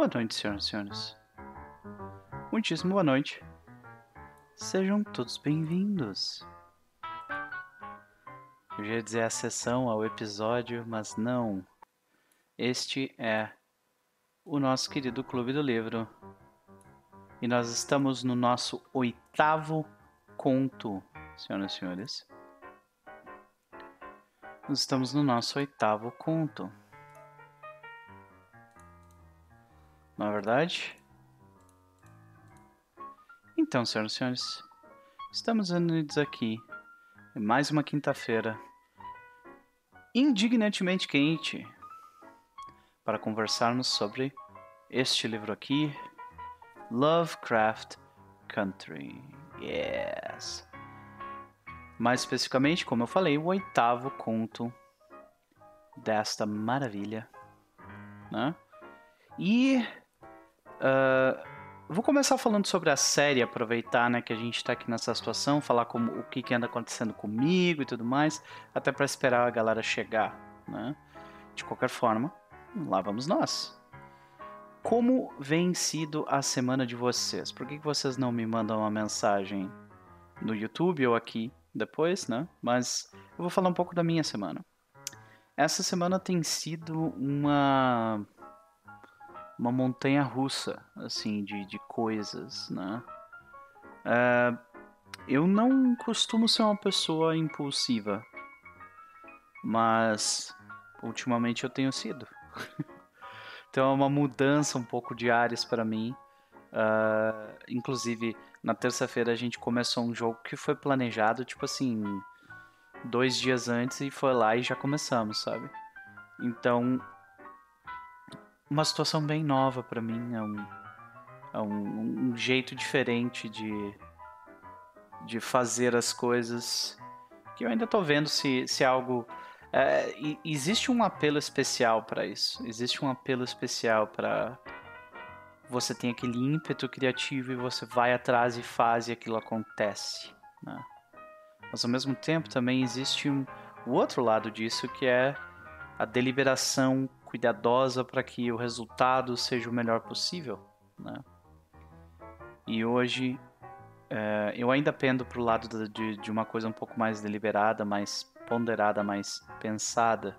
Boa noite, senhoras e senhores. Muitíssimo boa noite. Sejam todos bem-vindos. Eu ia dizer a sessão, ao episódio, mas não. Este é o nosso querido Clube do Livro. E nós estamos no nosso oitavo conto, senhoras e senhores. Nós estamos no nosso oitavo conto. Não é verdade? Então, senhoras e senhores, estamos unidos aqui mais uma quinta-feira indignantemente quente para conversarmos sobre este livro aqui, Lovecraft Country. Yes. Mais especificamente, como eu falei, o oitavo conto desta maravilha, né? E uh, vou começar falando sobre a série, aproveitar, né, que a gente está aqui nessa situação, falar como o que, que anda acontecendo comigo e tudo mais, até para esperar a galera chegar, né? De qualquer forma, lá vamos nós. Como vem sido a semana de vocês? Por que, que vocês não me mandam uma mensagem no YouTube ou aqui depois, né? Mas eu vou falar um pouco da minha semana. Essa semana tem sido uma uma montanha russa, assim, de, de coisas, né? Uh, eu não costumo ser uma pessoa impulsiva, mas ultimamente eu tenho sido. então é uma mudança um pouco de áreas para mim. Uh, inclusive, na terça-feira a gente começou um jogo que foi planejado, tipo assim, dois dias antes e foi lá e já começamos, sabe? Então uma situação bem nova para mim, é um, é um, um, jeito diferente de, de fazer as coisas que eu ainda tô vendo se, se é algo. É, existe um apelo especial para isso, existe um apelo especial para você tem aquele ímpeto criativo e você vai atrás e faz e aquilo acontece. Né? Mas ao mesmo tempo também existe um, o outro lado disso que é a deliberação cuidadosa para que o resultado seja o melhor possível, né? E hoje é, eu ainda pendo para o lado de, de, uma coisa um pouco mais deliberada, mais ponderada, mais pensada,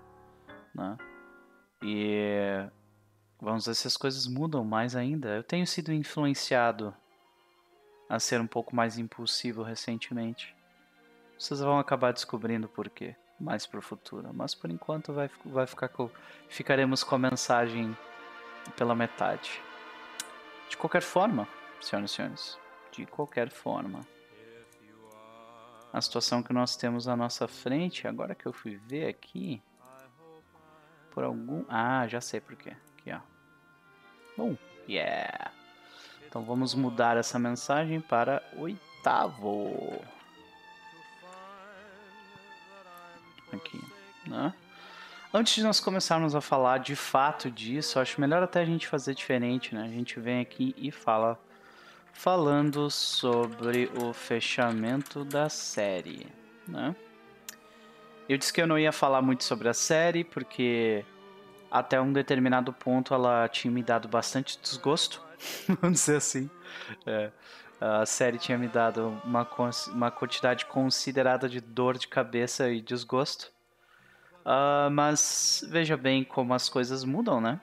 né? E vamos ver se as coisas mudam mais ainda. Eu tenho sido influenciado a ser um pouco mais impulsivo recentemente. Vocês vão acabar descobrindo por quê mais para o futuro. Mas por enquanto vai, vai ficar com, ficaremos com a mensagem pela metade. De qualquer forma, senhoras e senhores, de qualquer forma, a situação que nós temos à nossa frente, agora que eu fui ver aqui, por algum. Ah, já sei por quê. Aqui, ó. Bom, yeah. Então vamos mudar essa mensagem para oitavo. Antes de nós começarmos a falar de fato disso, acho melhor até a gente fazer diferente, né? A gente vem aqui e fala falando sobre o fechamento da série, né? Eu disse que eu não ia falar muito sobre a série porque até um determinado ponto ela tinha me dado bastante desgosto, vamos dizer assim. É, a série tinha me dado uma, uma quantidade considerada de dor de cabeça e desgosto. Uh, mas veja bem como as coisas mudam, né?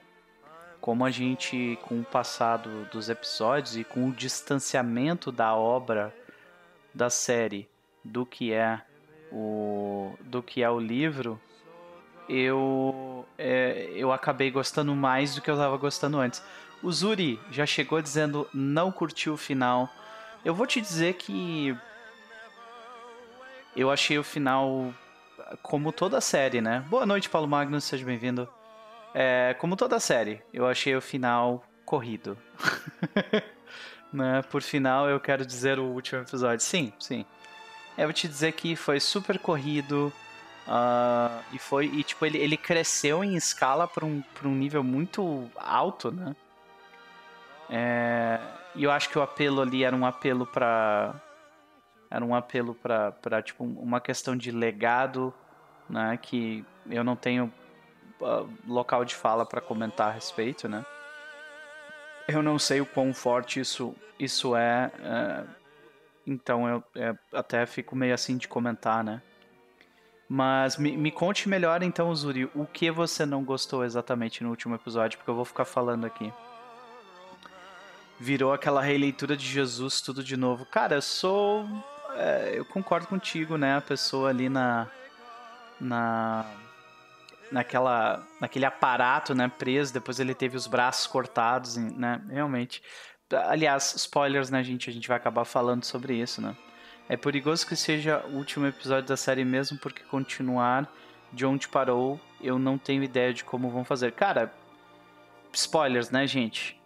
Como a gente, com o passado dos episódios e com o distanciamento da obra da série do que é o do que é o livro, eu é, eu acabei gostando mais do que eu estava gostando antes. O Zuri já chegou dizendo não curtiu o final eu vou te dizer que eu achei o final como toda série, né? Boa noite, Paulo Magnus, seja bem-vindo. É, como toda série, eu achei o final corrido. né? Por final, eu quero dizer o último episódio. Sim, sim. Eu vou te dizer que foi super corrido. Uh, e foi. E tipo, ele, ele cresceu em escala para um, um nível muito alto, né? É, e eu acho que o apelo ali era um apelo para era um apelo para tipo uma questão de legado, né, que eu não tenho uh, local de fala para comentar a respeito, né? Eu não sei o quão forte isso, isso é, é então eu é, até fico meio assim de comentar, né? Mas me, me conte melhor então, Zuri, o que você não gostou exatamente no último episódio, porque eu vou ficar falando aqui. Virou aquela releitura de Jesus tudo de novo. Cara, eu sou. É, eu concordo contigo, né? A pessoa ali na. Na. Naquela, naquele aparato, né, preso, depois ele teve os braços cortados, né, realmente. Aliás, spoilers, né, gente? A gente vai acabar falando sobre isso, né? É perigoso que seja o último episódio da série mesmo, porque continuar de onde parou, eu não tenho ideia de como vão fazer. Cara, spoilers, né, gente?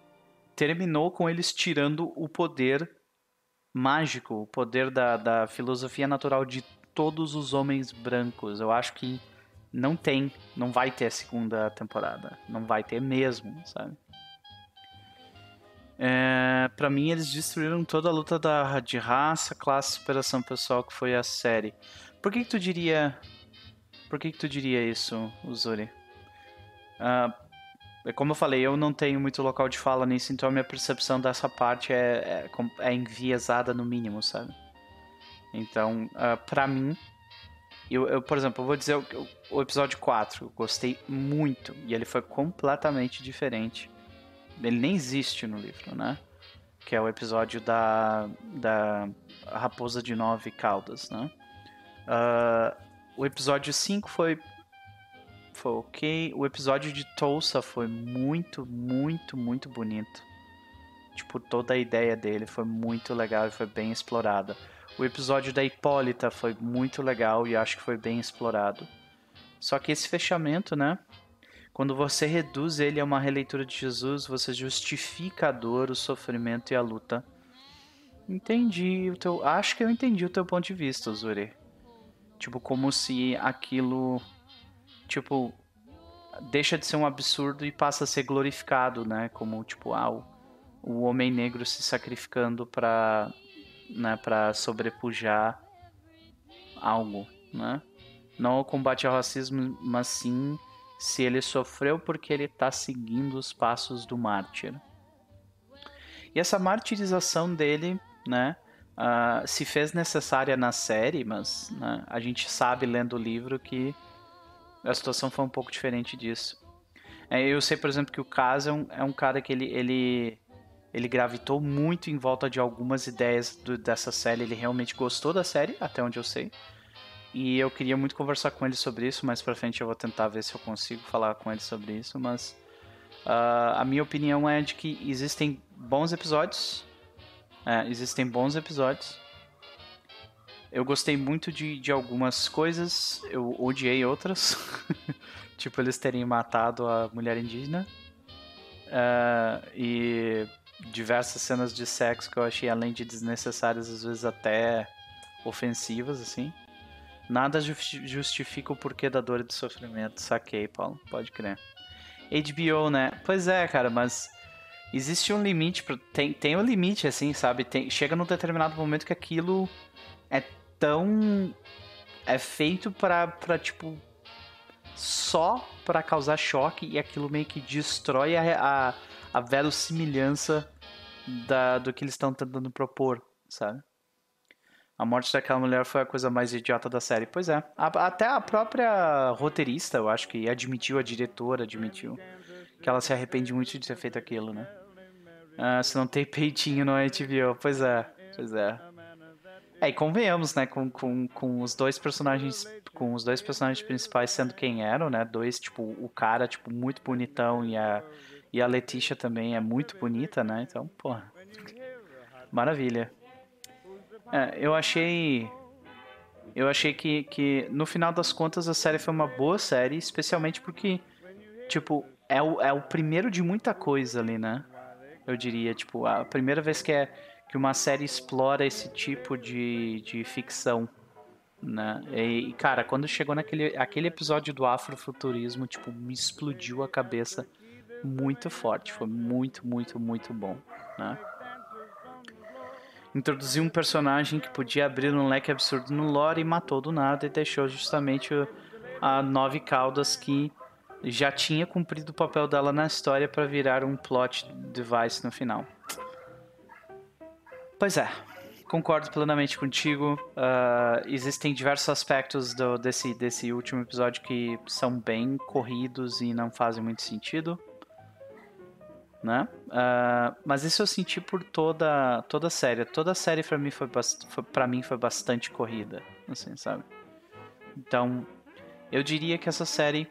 Terminou com eles tirando o poder mágico, o poder da, da filosofia natural de todos os homens brancos. Eu acho que não tem, não vai ter a segunda temporada. Não vai ter mesmo, sabe? É, para mim, eles destruíram toda a luta da, de raça, classe, superação pessoal que foi a série. Por que, que tu diria? Por que, que tu diria isso, Uzuri? Uh, como eu falei, eu não tenho muito local de fala nisso, então a minha percepção dessa parte é, é, é enviesada no mínimo, sabe? Então, uh, pra mim, eu, eu, por exemplo, eu vou dizer o, o episódio 4, eu gostei muito, e ele foi completamente diferente ele nem existe no livro, né? Que é o episódio da, da Raposa de Nove Caudas, né? Uh, o episódio 5 foi, foi ok. O episódio de Tulsa foi muito, muito, muito bonito. Tipo, toda a ideia dele foi muito legal e foi bem explorada. O episódio da Hipólita foi muito legal e acho que foi bem explorado. Só que esse fechamento, né? Quando você reduz ele a uma releitura de Jesus, você justifica a dor, o sofrimento e a luta. Entendi o teu. Acho que eu entendi o teu ponto de vista, Zuri. Tipo, como se aquilo. Tipo. Deixa de ser um absurdo e passa a ser glorificado, né? Como, tipo, ah, o, o homem negro se sacrificando para né, pra sobrepujar algo, né? Não o combate ao racismo, mas sim se ele sofreu porque ele está seguindo os passos do mártir. E essa martirização dele, né, uh, se fez necessária na série, mas né, a gente sabe lendo o livro que a situação foi um pouco diferente disso. É, eu sei, por exemplo, que o Kaz é um, é um cara que ele, ele, ele gravitou muito em volta de algumas ideias do, dessa série. Ele realmente gostou da série, até onde eu sei. E eu queria muito conversar com ele sobre isso, mais pra frente eu vou tentar ver se eu consigo falar com ele sobre isso, mas uh, a minha opinião é de que existem bons episódios. É, existem bons episódios. Eu gostei muito de, de algumas coisas, eu odiei outras. tipo, eles terem matado a mulher indígena. Uh, e diversas cenas de sexo que eu achei, além de desnecessárias, às vezes até ofensivas, assim. Nada justifica o porquê da dor e do sofrimento. Saquei, Paulo. Pode crer. HBO, né? Pois é, cara, mas existe um limite. Tem, tem um limite, assim, sabe? Tem... Chega num determinado momento que aquilo é tão. É feito pra, pra tipo. Só pra causar choque e aquilo meio que destrói a, a, a verossimilhança da, do que eles estão tentando propor, sabe? A morte daquela mulher foi a coisa mais idiota da série. Pois é. A, até a própria roteirista, eu acho que admitiu, a diretora admitiu, que ela se arrepende muito de ter feito aquilo, né? Ah, se não tem peitinho no HBO. Pois é, pois é. É, e convenhamos, né, com, com, com os dois personagens, com os dois personagens principais sendo quem eram, né, dois, tipo, o cara, tipo, muito bonitão e a, e a Letícia também é muito bonita, né, então, porra, maravilha. É, eu achei. Eu achei que, que, no final das contas, a série foi uma boa série, especialmente porque, tipo, é o, é o primeiro de muita coisa ali, né? Eu diria, tipo, a primeira vez que, é, que uma série explora esse tipo de, de ficção, né? E, cara, quando chegou naquele aquele episódio do afrofuturismo, tipo, me explodiu a cabeça muito forte. Foi muito, muito, muito bom, né? introduziu um personagem que podia abrir um leque absurdo no lore e matou do nada e deixou justamente a nove caudas que já tinha cumprido o papel dela na história para virar um plot device no final. Pois é, concordo plenamente contigo. Uh, existem diversos aspectos do, desse, desse último episódio que são bem corridos e não fazem muito sentido. Né? Uh, mas isso eu senti por toda, toda a série. Toda a série para mim foi, pra mim foi bastante corrida. Assim, sabe? Então, eu diria que essa série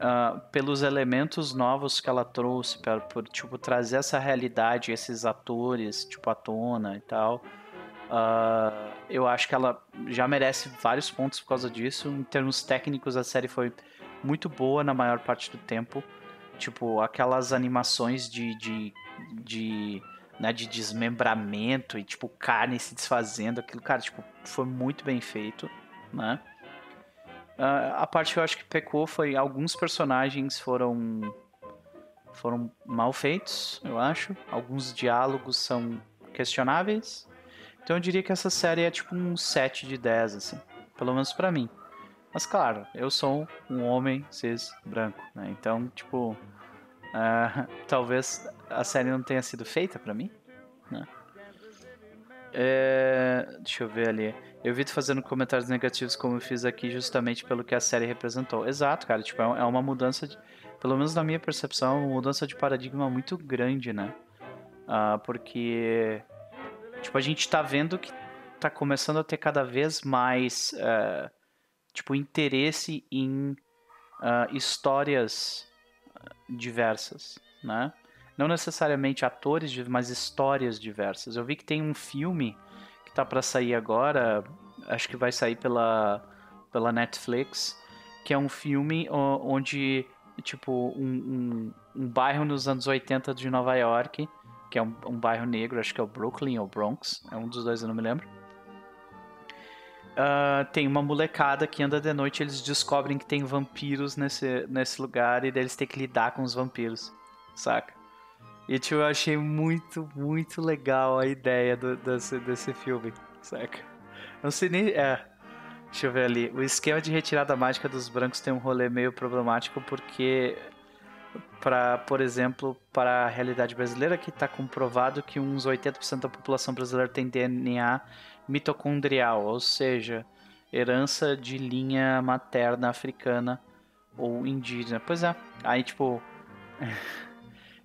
uh, pelos elementos novos que ela trouxe, pra, por tipo, trazer essa realidade, esses atores, tipo, à tona e tal. Uh, eu acho que ela já merece vários pontos por causa disso. Em termos técnicos, a série foi muito boa na maior parte do tempo. Tipo, aquelas animações de, de, de, né, de desmembramento e, tipo, carne se desfazendo. Aquilo, cara, tipo, foi muito bem feito, né? Uh, a parte que eu acho que pecou foi alguns personagens foram foram mal feitos, eu acho. Alguns diálogos são questionáveis. Então eu diria que essa série é tipo um 7 de 10, assim. Pelo menos para mim. Mas claro, eu sou um homem cis branco, né? Então, tipo, uh, talvez a série não tenha sido feita para mim? É, deixa eu ver ali. Eu vi tu fazendo comentários negativos como eu fiz aqui justamente pelo que a série representou. Exato, cara. Tipo, é, é uma mudança, de, pelo menos na minha percepção, uma mudança de paradigma muito grande, né? Uh, porque, tipo, a gente tá vendo que tá começando a ter cada vez mais, uh, tipo, interesse em uh, histórias diversas, né? Não necessariamente atores, mas histórias diversas. Eu vi que tem um filme que tá para sair agora, acho que vai sair pela, pela Netflix, que é um filme onde, tipo, um, um, um bairro nos anos 80 de Nova York, que é um, um, bairro negro, acho que é o Brooklyn ou Bronx, é um dos dois, eu não me lembro. Uh, tem uma molecada que anda de noite eles descobrem que tem vampiros nesse, nesse lugar e eles têm que lidar com os vampiros, saca? E tipo, eu achei muito, muito legal a ideia do, desse, desse filme, saca? Não sei nem. É. Deixa eu ver ali. O esquema de retirada mágica dos brancos tem um rolê meio problemático porque. Para, por exemplo, para a realidade brasileira, que está comprovado que uns 80% da população brasileira tem DNA mitocondrial, ou seja, herança de linha materna africana ou indígena. Pois é, aí tipo.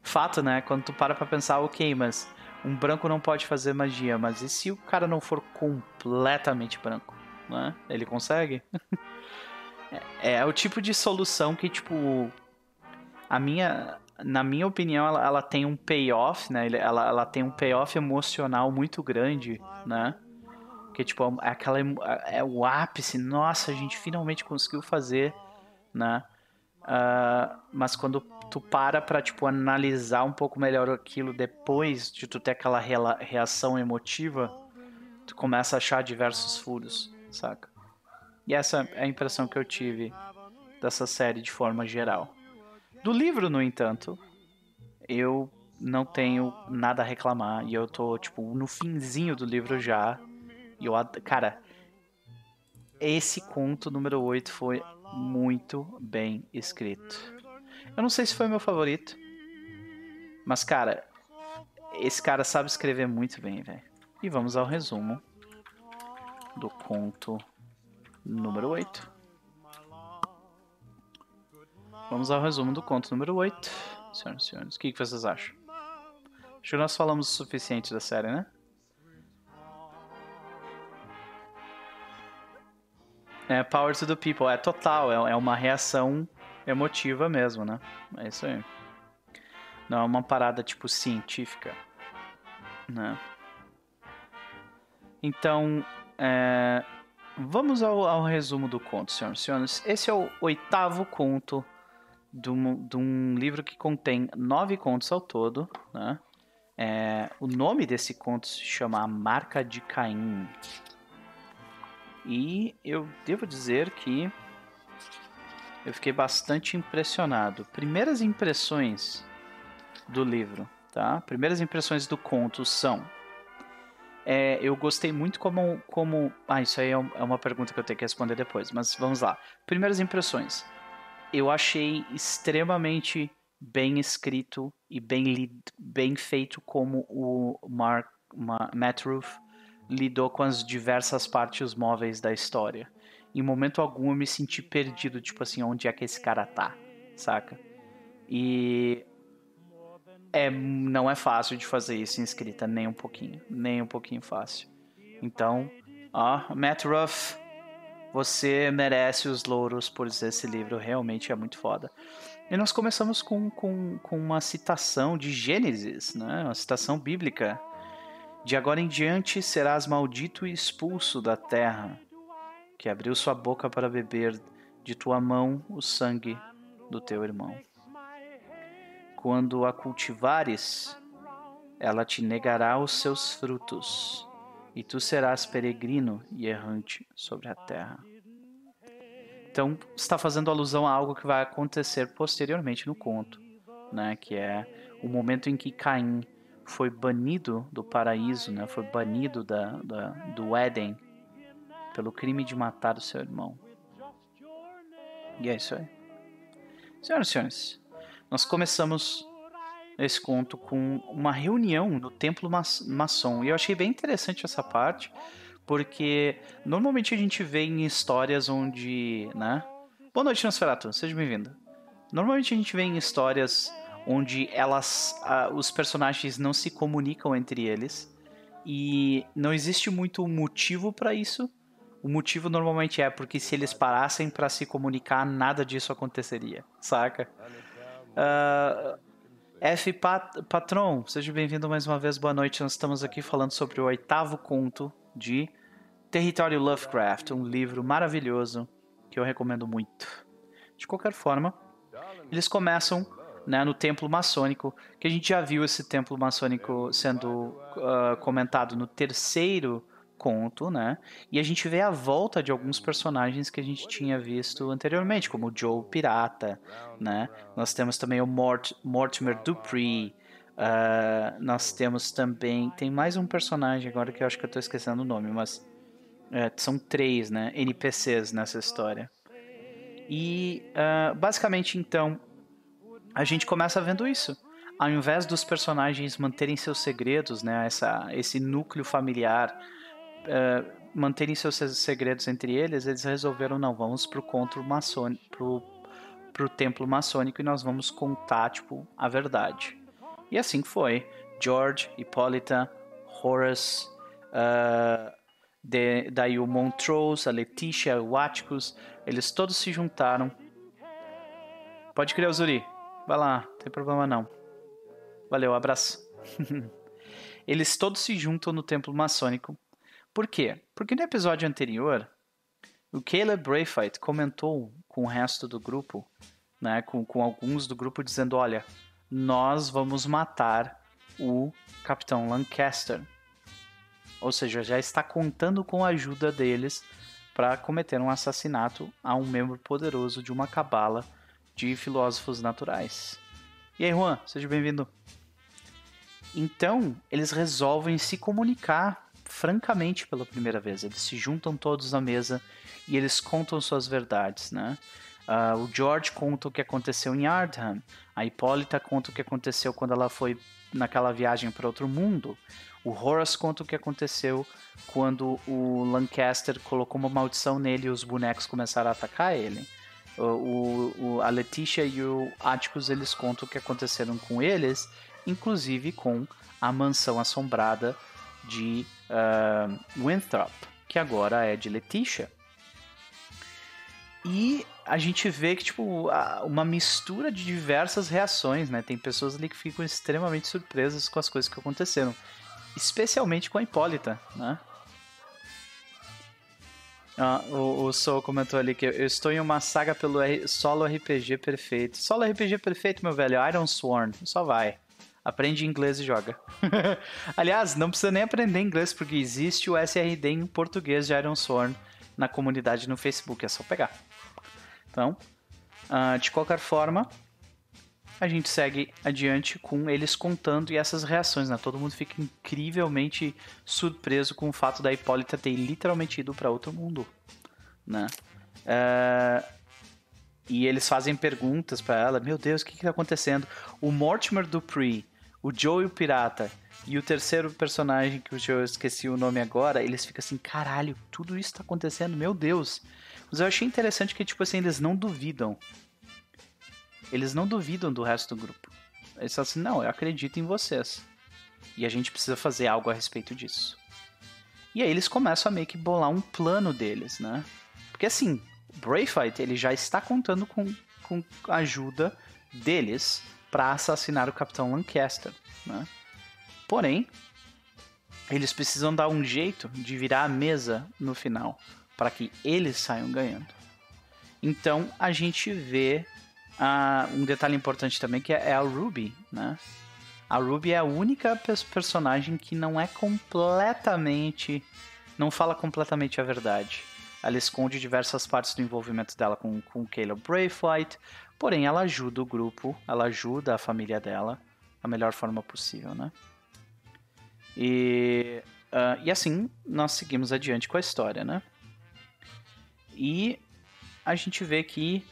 fato, né? Quando tu para pra pensar, ok, mas um branco não pode fazer magia, mas e se o cara não for completamente branco? Né? Ele consegue? é, é, o tipo de solução que, tipo, a minha, na minha opinião, ela, ela tem um payoff, né? Ela, ela tem um payoff emocional muito grande, né? Que, tipo, é aquela, é o ápice, nossa, a gente finalmente conseguiu fazer, né? Uh, mas quando tu para pra, tipo, analisar um pouco melhor aquilo depois de tu ter aquela reação emotiva, tu começa a achar diversos furos, saca? E essa é a impressão que eu tive dessa série de forma geral. Do livro, no entanto, eu não tenho nada a reclamar e eu tô, tipo, no finzinho do livro já. E eu, cara, esse conto número 8 foi muito bem escrito. Eu não sei se foi meu favorito. Mas, cara, esse cara sabe escrever muito bem, velho. E vamos ao resumo do conto número 8. Vamos ao resumo do conto número 8. Senhoras e senhores, o que, vocês acham? Acho que nós falamos o suficiente da série, né? É, Power to the People, é total, é, é uma reação emotiva mesmo, né? É isso aí. Não é uma parada tipo científica, né? Então, é, vamos ao, ao, resumo do conto, senhoras e senhores. Esse é o oitavo conto de um, de um livro que contém nove contos ao todo, né? É, o nome desse conto se chama A Marca de Caim. E eu devo dizer que eu fiquei bastante impressionado. Primeiras impressões do livro, tá? Primeiras impressões do conto são. É, eu gostei muito como, como. Ah, isso aí é, é uma pergunta que eu tenho que responder depois, mas vamos lá. Primeiras impressões. eu achei extremamente bem escrito e bem, bem feito como o Mark, Matt Ruth lidou com as diversas partes móveis da história. Em momento algum eu me senti perdido, tipo assim, onde é que esse cara tá, saca? E é, não é fácil de fazer isso em escrita, nem um pouquinho, nem um pouquinho fácil. Então, ó, Matt Ruff, você merece os louros por esse livro, realmente é muito foda. E nós começamos com, com, com uma citação de Gênesis, né? uma citação bíblica. De agora em diante serás maldito e expulso da terra, que abriu sua boca para beber de tua mão o sangue do teu irmão. Quando a cultivares, ela te negará os seus frutos e tu serás peregrino e errante sobre a terra. Então, está fazendo alusão a algo que vai acontecer posteriormente no conto, né? Que é o momento em que Caim foi banido do paraíso, né? Foi banido da, da, do Éden pelo crime de matar o seu irmão. E é isso aí. Senhoras e senhores, nós começamos esse conto com uma reunião no templo maçom. E eu achei bem interessante essa parte, porque normalmente a gente vê em histórias onde, né? Boa noite, Nosferatu, seja bem-vindo. Normalmente a gente vê em histórias onde elas, os personagens não se comunicam entre eles e não existe muito motivo para isso. O motivo normalmente é porque se eles parassem para se comunicar, nada disso aconteceria, saca? Uh, F. Pat Patron, seja bem-vindo mais uma vez, boa noite. Nós estamos aqui falando sobre o oitavo conto de Território Lovecraft, um livro maravilhoso que eu recomendo muito. De qualquer forma, eles começam né, no templo maçônico, que a gente já viu esse templo maçônico sendo uh, comentado no terceiro conto, né? E a gente vê a volta de alguns personagens que a gente tinha visto anteriormente, como o Joe Pirata, né? Nós temos também o Mort Mortimer Dupree, uh, nós temos também... Tem mais um personagem agora que eu acho que eu estou esquecendo o nome, mas... É, são três, né? NPCs nessa história. E, uh, basicamente, então, a gente começa vendo isso ao invés dos personagens manterem seus segredos, né, essa, esse núcleo familiar uh, manterem seus segredos entre eles, eles resolveram, não, vamos pro conto maçônico, pro, pro templo maçônico e nós vamos contar, tipo, a verdade. E assim foi. George, Hippolyta, Horace, uh, de, daí o Montrose, a Letícia, o Atticus, eles todos se juntaram. Pode criar o Zuri. Vai lá, não tem problema não. Valeu, abraço. eles todos se juntam no templo maçônico por quê? Porque no episódio anterior, o Caleb Braithwaite comentou com o resto do grupo, né, com, com alguns do grupo, dizendo: Olha, nós vamos matar o Capitão Lancaster. Ou seja, já está contando com a ajuda deles para cometer um assassinato a um membro poderoso de uma cabala de filósofos naturais. E aí, Juan, seja bem-vindo. Então, eles resolvem se comunicar francamente pela primeira vez. Eles se juntam todos à mesa e eles contam suas verdades, né? Uh, o George conta o que aconteceu em Ardham. A Hipólita conta o que aconteceu quando ela foi naquela viagem para outro mundo. O Horace conta o que aconteceu quando o Lancaster colocou uma maldição nele e os bonecos começaram a atacar ele. O, o, a Letitia e o Atticus eles contam o que aconteceram com eles, inclusive com a mansão assombrada de uh, Winthrop, que agora é de Letitia. E a gente vê que, tipo, uma mistura de diversas reações, né? Tem pessoas ali que ficam extremamente surpresas com as coisas que aconteceram. Especialmente com a Hipólita, né? Ah, o, o Soul comentou ali que eu estou em uma saga pelo R, solo RPG perfeito. Solo RPG perfeito, meu velho. Iron Sworn. Só vai. Aprende inglês e joga. Aliás, não precisa nem aprender inglês, porque existe o SRD em português de Iron Sworn na comunidade no Facebook, é só pegar. Então, uh, de qualquer forma, a gente segue adiante com eles contando e essas reações, né? Todo mundo fica incrivelmente surpreso com o fato da Hipólita ter literalmente ido para outro mundo, né? Uh, E eles fazem perguntas para ela: Meu Deus, o que, que tá acontecendo? O Mortimer Dupree, o Joe o Pirata e o terceiro personagem que eu esqueci o nome agora, eles ficam assim: Caralho, tudo isso tá acontecendo, meu Deus. Mas eu achei interessante que, tipo assim, eles não duvidam. Eles não duvidam do resto do grupo. Eles falam assim: Não, eu acredito em vocês. E a gente precisa fazer algo a respeito disso. E aí eles começam a meio que bolar um plano deles, né? Porque assim, Bravefight ele já está contando com, com a ajuda deles para assassinar o Capitão Lancaster, né? Porém, eles precisam dar um jeito de virar a mesa no final para que eles saiam ganhando. Então a gente vê uh, um detalhe importante também que é a Ruby, né? A Ruby é a única personagem que não é completamente. não fala completamente a verdade. Ela esconde diversas partes do envolvimento dela com, com Caleb Braithwaite, porém ela ajuda o grupo, ela ajuda a família dela da melhor forma possível, né? E, uh, e assim nós seguimos adiante com a história, né? E a gente vê que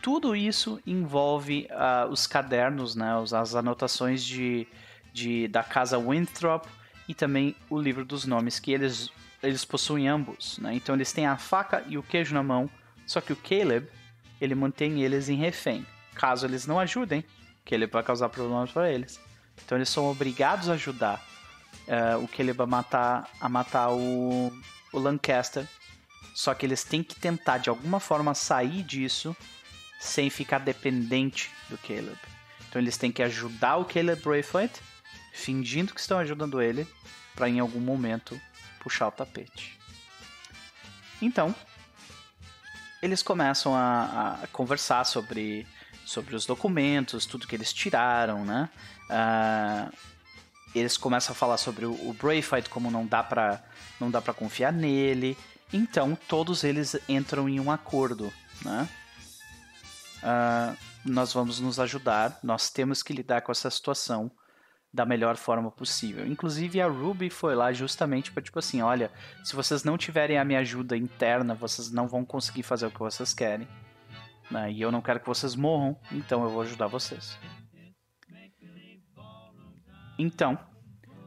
tudo isso envolve uh, os cadernos, né, as anotações de, de, da casa Winthrop e também o livro dos nomes que eles eles possuem ambos, né? Então eles têm a faca e o queijo na mão, só que o Caleb, ele mantém eles em refém. Caso eles não ajudem, Caleb vai causar problemas para eles. Então eles são obrigados a ajudar uh, o Caleb a matar, a matar o, o Lancaster. Só que eles têm que tentar de alguma forma sair disso sem ficar dependente do Caleb. Então eles têm que ajudar o Caleb Braithwaite, fingindo que estão ajudando ele, para em algum momento puxar o tapete. Então, eles começam a, a, conversar sobre, sobre os documentos, tudo que eles tiraram, né? Uh, eles começam a falar sobre o, o Braithwaite, como não dá para não dá para confiar nele. Então, todos eles entram em um acordo, né? Uh, nós vamos nos ajudar, nós temos que lidar com essa situação da melhor forma possível. Inclusive a Ruby foi lá justamente para tipo assim, olha, se vocês não tiverem a minha ajuda interna, vocês não vão conseguir fazer o que vocês querem. Né? E eu não quero que vocês morram, então eu vou ajudar vocês. Então,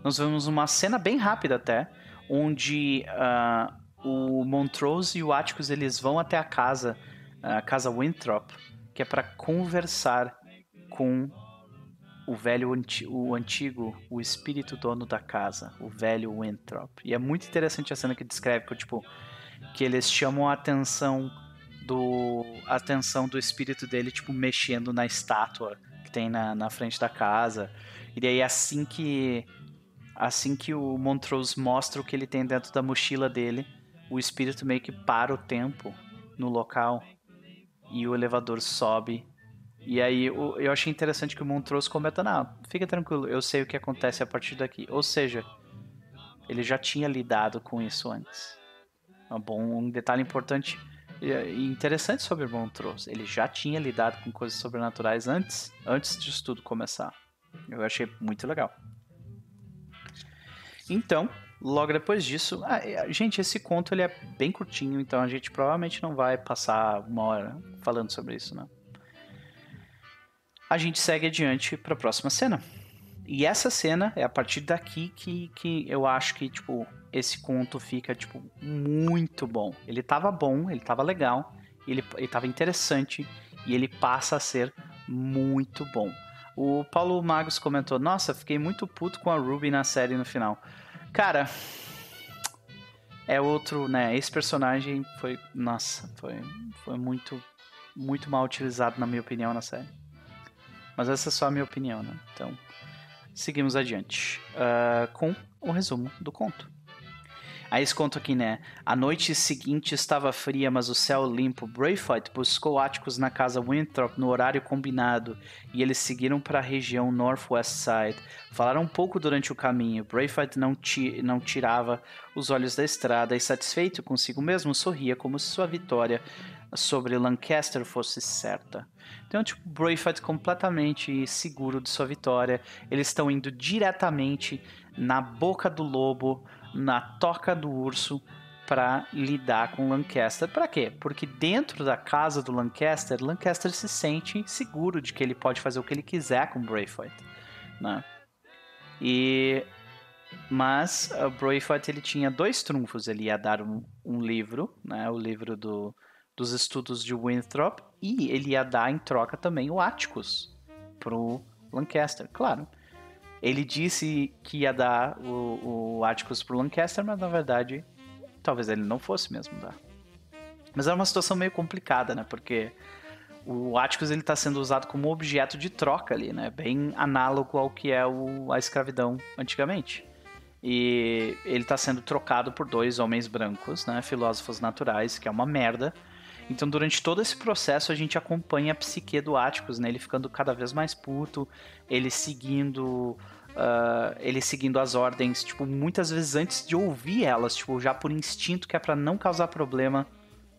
nós vemos uma cena bem rápida até, onde uh, o Montrose e o Atticus eles vão até a casa, a casa Winthrop, que é para conversar com o velho, o antigo, o espírito dono da casa, o velho Winthrop. E é muito interessante a cena que descreve que, tipo, que eles chamam a atenção do a atenção do espírito dele, tipo, mexendo na estátua que tem na, na frente da casa. E daí assim que assim que o Montrose mostra o que ele tem dentro da mochila dele, o espírito meio que para o tempo no local e o elevador sobe e aí eu achei interessante que o Montrose comenta, não, fica tranquilo, eu sei o que acontece a partir daqui. Ou seja, ele já tinha lidado com isso antes. Um bom um detalhe importante e interessante sobre o Montrose, ele já tinha lidado com coisas sobrenaturais antes, antes disso tudo começar. Eu achei muito legal. Então, logo depois disso, ah, gente, esse conto ele é bem curtinho, então a gente provavelmente não vai passar uma hora falando sobre isso, né? A gente segue adiante para a próxima cena. E essa cena é a partir daqui que, que eu acho que, tipo, esse conto fica, tipo, muito bom. Ele tava bom, ele tava legal, ele, ele tava interessante e ele passa a ser muito bom. O Paulo Magos comentou: Nossa, fiquei muito puto com a Ruby na série no final. Cara, é outro, né? Esse personagem foi, nossa, foi, foi muito, muito mal utilizado, na minha opinião, na série. Mas essa é só a minha opinião, né? Então, seguimos adiante uh, com o resumo do conto. Aí esse conto aqui, né? A noite seguinte estava fria, mas o céu limpo. Braithwaite buscou Atticus na casa Winthrop no horário combinado e eles seguiram para a região Northwest Side. Falaram um pouco durante o caminho. Braithwaite não, ti não tirava os olhos da estrada e, satisfeito consigo mesmo, sorria como se sua vitória sobre Lancaster fosse certa. Então, tipo, Braithwaite completamente seguro de sua vitória. Eles estão indo diretamente na boca do lobo, na toca do urso, para lidar com Lancaster. Para quê? Porque dentro da casa do Lancaster, Lancaster se sente seguro de que ele pode fazer o que ele quiser com Braithwaite, né? E mas o Braithwaite ele tinha dois trunfos. Ele ia dar um, um livro, né? O livro do, dos estudos de Winthrop e ele ia dar em troca também o Atticus pro Lancaster, claro. Ele disse que ia dar o, o Atticus pro Lancaster, mas na verdade talvez ele não fosse mesmo dar. Mas era uma situação meio complicada, né? Porque o Atticus ele está sendo usado como objeto de troca ali, né? Bem análogo ao que é o, a escravidão antigamente. E ele está sendo trocado por dois homens brancos, né? Filósofos naturais, que é uma merda. Então, durante todo esse processo, a gente acompanha a psique do Atticus, né? Ele ficando cada vez mais puto, ele seguindo. Uh, ele seguindo as ordens, tipo, muitas vezes antes de ouvir elas, tipo, já por instinto, que é para não causar problema.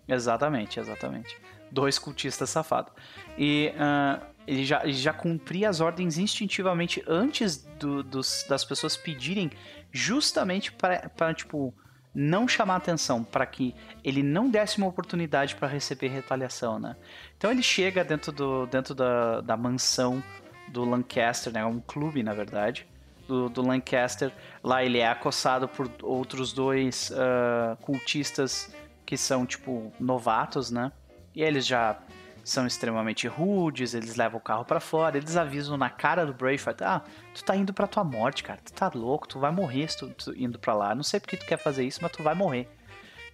Exatamente, exatamente. Dois cultistas safados. E uh, ele, já, já cumpria as ordens instintivamente antes do, dos, das pessoas pedirem, justamente para, tipo, não chamar atenção, para que ele não desse uma oportunidade para receber retaliação, né? Então ele chega dentro, do, dentro da, da mansão do Lancaster, né? Um clube, na verdade, do, do Lancaster. Lá ele é acossado por outros dois uh, cultistas que são, tipo, novatos, né? E eles já são extremamente rudes, eles levam o carro para fora, eles avisam na cara do Braveheart, ah, tu tá indo pra tua morte, cara, tu tá louco, tu vai morrer se tu, tu indo pra lá, não sei porque tu quer fazer isso, mas tu vai morrer.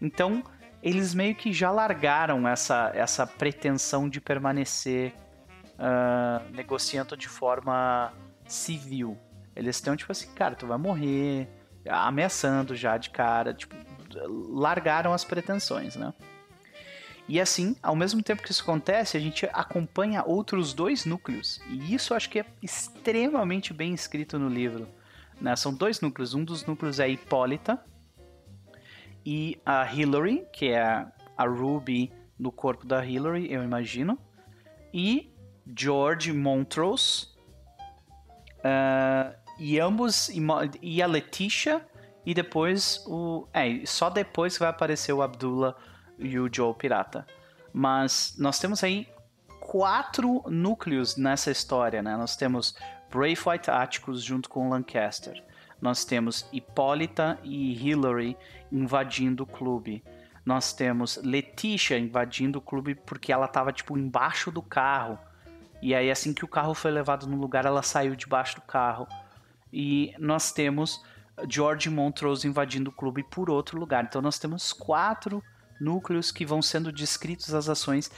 Então, eles meio que já largaram essa, essa pretensão de permanecer uh, negociando de forma civil. Eles estão tipo assim, cara, tu vai morrer, ameaçando já de cara, tipo, largaram as pretensões, né? E assim, ao mesmo tempo que isso acontece, a gente acompanha outros dois núcleos. E isso acho que é extremamente bem escrito no livro. Né? São dois núcleos. Um dos núcleos é a Hipólita e a Hillary, que é a Ruby no corpo da Hillary, eu imagino. E George Montrose. Uh, e ambos. E a Letitia. E depois o. É, só depois vai aparecer o Abdullah e o Joe Pirata. Mas nós temos aí quatro núcleos nessa história, né? Nós temos Braithwaite Atticus junto com Lancaster. Nós temos Hipólita e Hillary invadindo o clube. Nós temos Letitia invadindo o clube porque ela estava tipo embaixo do carro. E aí assim que o carro foi levado no lugar, ela saiu debaixo do carro. E nós temos George Montrose invadindo o clube por outro lugar. Então nós temos quatro núcleos que vão sendo descritos as ações.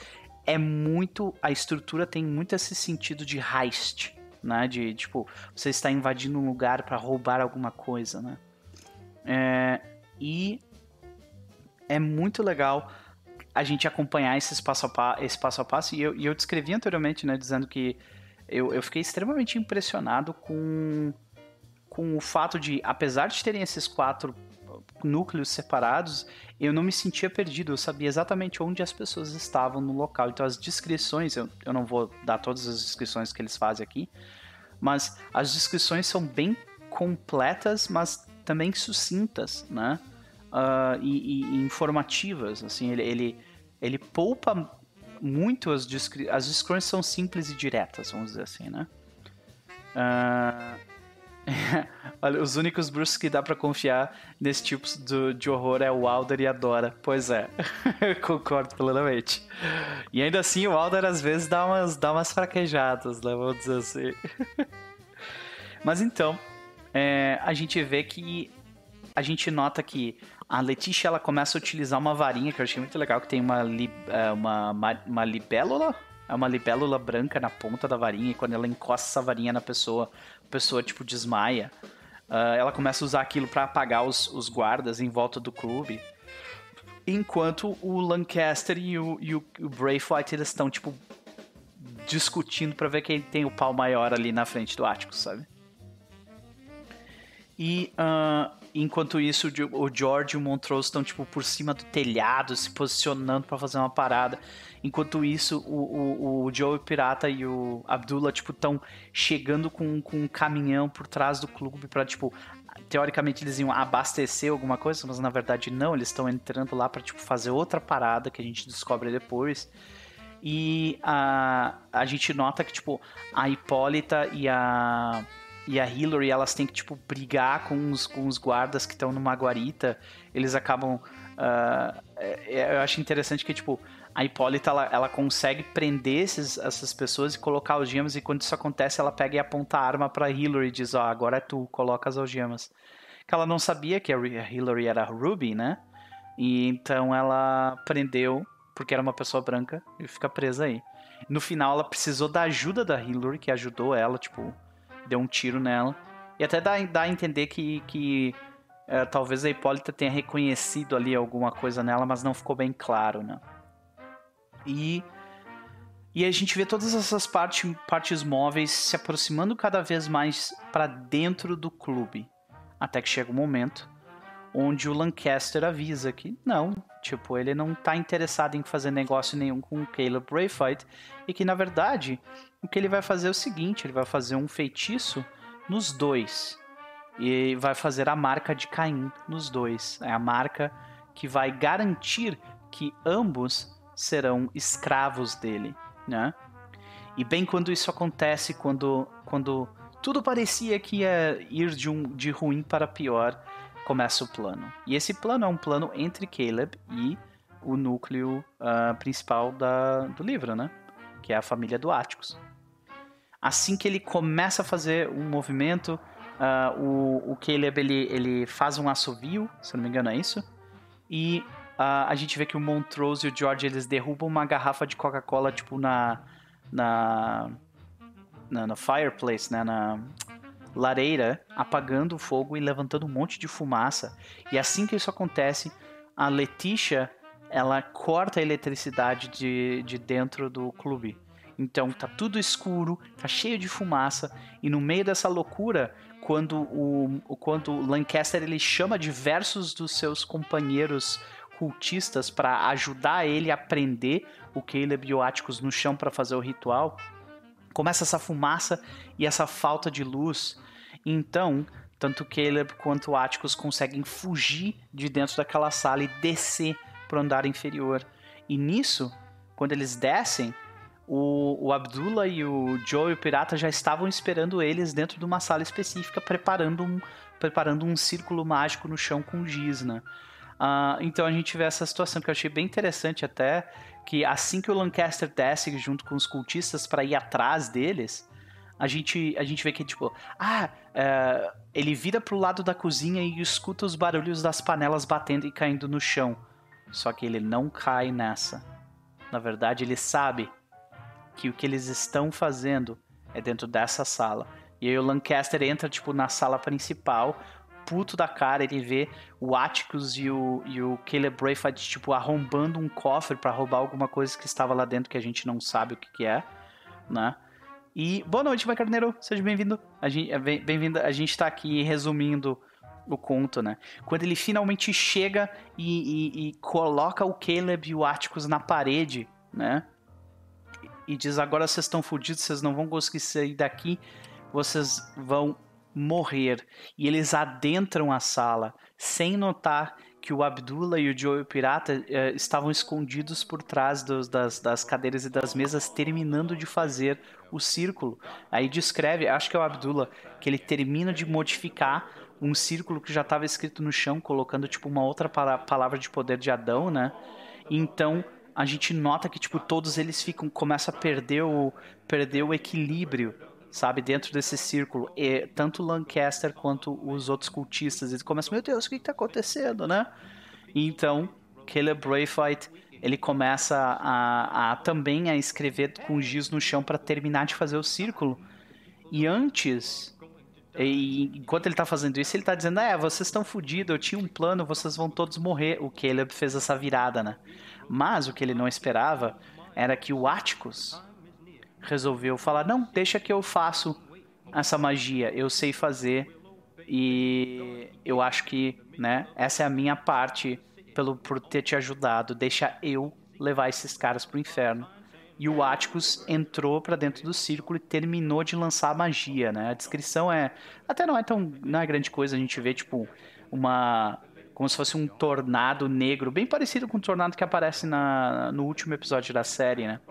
É muito. A estrutura tem muito esse sentido de heist, né? De tipo, você está invadindo um lugar para roubar alguma coisa, né? É, e é muito legal a gente acompanhar esse passo a passo, esse passo, a passo e, eu, e eu descrevi anteriormente, né? Dizendo que eu, eu fiquei extremamente impressionado com, com o fato de, apesar de terem esses quatro núcleos separados, eu não me sentia perdido, eu sabia exatamente onde as pessoas estavam no local. Então as descrições, eu, eu não vou dar todas as descrições que eles fazem aqui, mas as descrições são bem completas, mas também sucintas, né? Uh, e, e, informativas, assim, ele, ele, ele poupa muito as descrições, as descrições são simples e diretas, vamos dizer assim, né? Uh, Olha, os únicos bruxos que dá para confiar nesse tipo de, de horror é o Alder e a Dora. Pois é, concordo plenamente. E ainda assim, o Alder às vezes dá umas, dá umas fraquejadas, né? Vamos dizer assim. Mas então, é, a gente vê que. A gente nota que a Letícia ela começa a utilizar uma varinha que eu achei muito legal, que tem uma, li, é, uma, uma, uma libélula é uma libélula branca na ponta da varinha e quando ela encosta essa varinha na pessoa, pessoa tipo desmaia. Uh, ela começa a usar aquilo para apagar os, os, guardas em volta do clube. Enquanto o Lancaster e o, e o, o Braithwaite eles estão tipo discutindo para ver quem tem o pau maior ali na frente do Ático, sabe? E uh, enquanto isso, o George e o Montrose estão tipo por cima do telhado, se posicionando para fazer uma parada. Enquanto isso, o, o, o Joe Pirata e o Abdullah, tipo, estão chegando com, com um caminhão por trás do clube para tipo, teoricamente eles iam abastecer alguma coisa, mas na verdade não, eles estão entrando lá para tipo fazer outra parada que a gente descobre depois. E a, a gente nota que tipo a Hipólita e a e a Hillary, elas têm que tipo brigar com os, com os guardas que estão numa guarita. Eles acabam uh, eu acho interessante que tipo a Hipólita ela, ela consegue prender esses, essas pessoas e colocar algemas, e quando isso acontece, ela pega e aponta a arma para Hillary e diz: Ó, oh, agora é tu, coloca as algemas. Que ela não sabia que a Hillary era Ruby, né? E então ela prendeu, porque era uma pessoa branca, e fica presa aí. No final, ela precisou da ajuda da Hillary, que ajudou ela, tipo, deu um tiro nela. E até dá, dá a entender que, que é, talvez a Hipólita tenha reconhecido ali alguma coisa nela, mas não ficou bem claro, né? E, e a gente vê todas essas parte, partes móveis se aproximando cada vez mais para dentro do clube. Até que chega um momento onde o Lancaster avisa que não, tipo, ele não está interessado em fazer negócio nenhum com o Caleb Braithwaite e que na verdade o que ele vai fazer é o seguinte, ele vai fazer um feitiço nos dois e vai fazer a marca de Caim nos dois. É a marca que vai garantir que ambos serão escravos dele, né? E bem quando isso acontece, quando, quando tudo parecia que ia ir de, um, de ruim para pior, começa o plano. E esse plano é um plano entre Caleb e o núcleo uh, principal da, do livro, né? Que é a família do Áticos. Assim que ele começa a fazer um movimento, uh, o, o Caleb ele, ele faz um assovio, se não me engano é isso, e a gente vê que o Montrose e o George eles derrubam uma garrafa de Coca-Cola tipo na na, na fireplace, né, na lareira, apagando o fogo e levantando um monte de fumaça. E assim que isso acontece, a Letitia ela corta a eletricidade de, de dentro do clube. Então tá tudo escuro, tá cheio de fumaça e no meio dessa loucura, quando o quando Lancaster ele chama diversos dos seus companheiros cultistas para ajudar ele a prender o Caleb e o Atticus no chão para fazer o ritual, começa essa fumaça e essa falta de luz. Então, tanto Caleb quanto o Atticus conseguem fugir de dentro daquela sala e descer para o andar inferior. E nisso, quando eles descem, o, o Abdullah e o Joe e o Pirata já estavam esperando eles dentro de uma sala específica, preparando um, preparando um círculo mágico no chão com giz, né? Uh, então a gente vê essa situação que eu achei bem interessante até, que assim que o Lancaster desce junto com os cultistas para ir atrás deles, a gente, a gente vê que, tipo, ah, uh, ele vira pro lado da cozinha e escuta os barulhos das panelas batendo e caindo no chão. Só que ele não cai nessa. Na verdade, ele sabe que o que eles estão fazendo é dentro dessa sala. E aí o Lancaster entra, tipo, na sala principal, puto da cara, ele vê o Atticus e o, e o Caleb Braithwaite, tipo, arrombando um cofre para roubar alguma coisa que estava lá dentro que a gente não sabe o que, que é, né? E boa noite, Vai Carneiro, seja bem-vindo. A gente, é bem-vindo. A gente tá aqui resumindo o conto, né? Quando ele finalmente chega e, e, e coloca o Caleb e o Atticus na parede, né? E diz: agora vocês estão fodidos, vocês não vão conseguir sair daqui, vocês vão morrer. E eles adentram a sala sem notar que o Abdullah e o Joe Pirata eh, estavam escondidos por trás dos, das, das cadeiras e das mesas, terminando de fazer o círculo. Aí descreve, acho que é o Abdullah, que ele termina de modificar um círculo que já estava escrito no chão, colocando tipo uma outra palavra de poder de Adão, né? Então a gente nota que tipo todos eles ficam começam a perder o perder o equilíbrio sabe, dentro desse círculo. E tanto Lancaster quanto os outros cultistas, eles começam, meu Deus, o que está acontecendo, né? E então, Caleb Braithwaite, ele começa a, a, também a escrever com giz no chão para terminar de fazer o círculo. E antes, e, enquanto ele está fazendo isso, ele está dizendo, é, vocês estão fodidos, eu tinha um plano, vocês vão todos morrer. O Caleb fez essa virada, né? Mas o que ele não esperava era que o Atticus, resolveu falar: não, deixa que eu faço essa magia, eu sei fazer e eu acho que, né, essa é a minha parte pelo por ter te ajudado, deixa eu levar esses caras pro inferno. e o Atticus entrou para dentro do círculo e terminou de lançar a magia, né? A descrição é até não é tão não é grande coisa, a gente vê tipo uma como se fosse um tornado negro, bem parecido com o tornado que aparece na, no último episódio da série, né?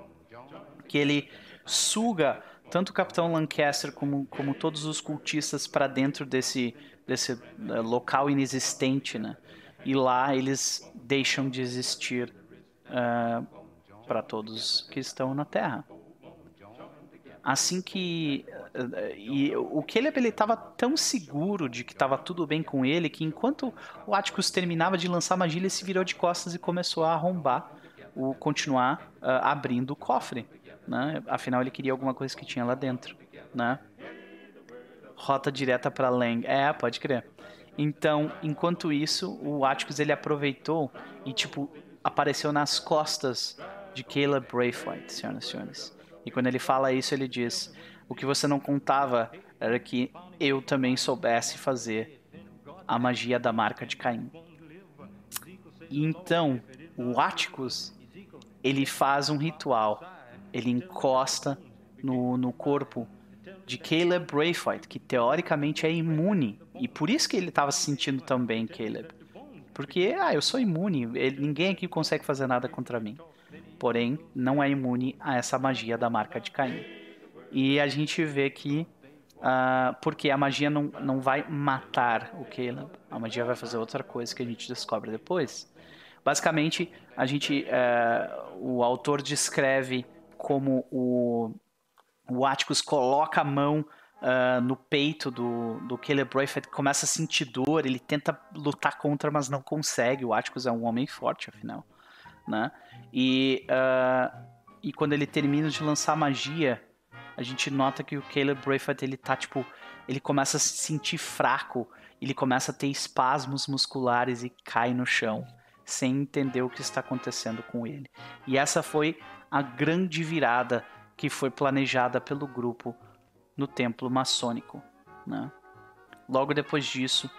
Que ele suga tanto o Capitão Lancaster como, como todos os cultistas para dentro desse, desse uh, local inexistente, né? E lá eles deixam de existir uh, para todos que estão na Terra. Assim que uh, e o Caleb ele estava tão seguro de que estava tudo bem com ele que enquanto o Atticus terminava de lançar magia ele se virou de costas e começou a arrombar o continuar abrindo o cofre né? Afinal, ele queria alguma coisa que tinha lá dentro, né? Rota direta para Lang. É, pode crer. Então, enquanto isso, o Atticus ele aproveitou e tipo apareceu nas costas de Caleb Braithwaite, senhoras e senhores. E quando ele fala isso, ele diz: "O que você não contava era que eu também soubesse fazer a magia da marca de Caim." E então, o Atticus ele faz um ritual ele encosta no, no corpo de Caleb Braithwaite, que teoricamente é imune. E por isso que ele estava se sentindo tão bem, Caleb. Porque, ah, eu sou imune, ele, ninguém aqui consegue fazer nada contra mim. Porém, não é imune a essa magia da marca de Caim. E a gente vê que, uh, porque a magia não, não vai matar o Caleb, a magia vai fazer outra coisa que a gente descobre depois. Basicamente, a gente, uh, o autor descreve como o, o Atticus coloca a mão uh, no peito do, do Caleb Braithwaite, começa a sentir dor, ele tenta lutar contra, mas não consegue. O Atticus é um homem forte, afinal. Né? E, uh, e quando ele termina de lançar magia, a gente nota que o Caleb Braithwaite, ele tá, tipo, ele começa a se sentir fraco, ele começa a ter espasmos musculares e cai no chão, sem entender o que está acontecendo com ele. E essa foi a grande virada que foi planejada pelo grupo no templo maçônico. Né? Logo depois disso,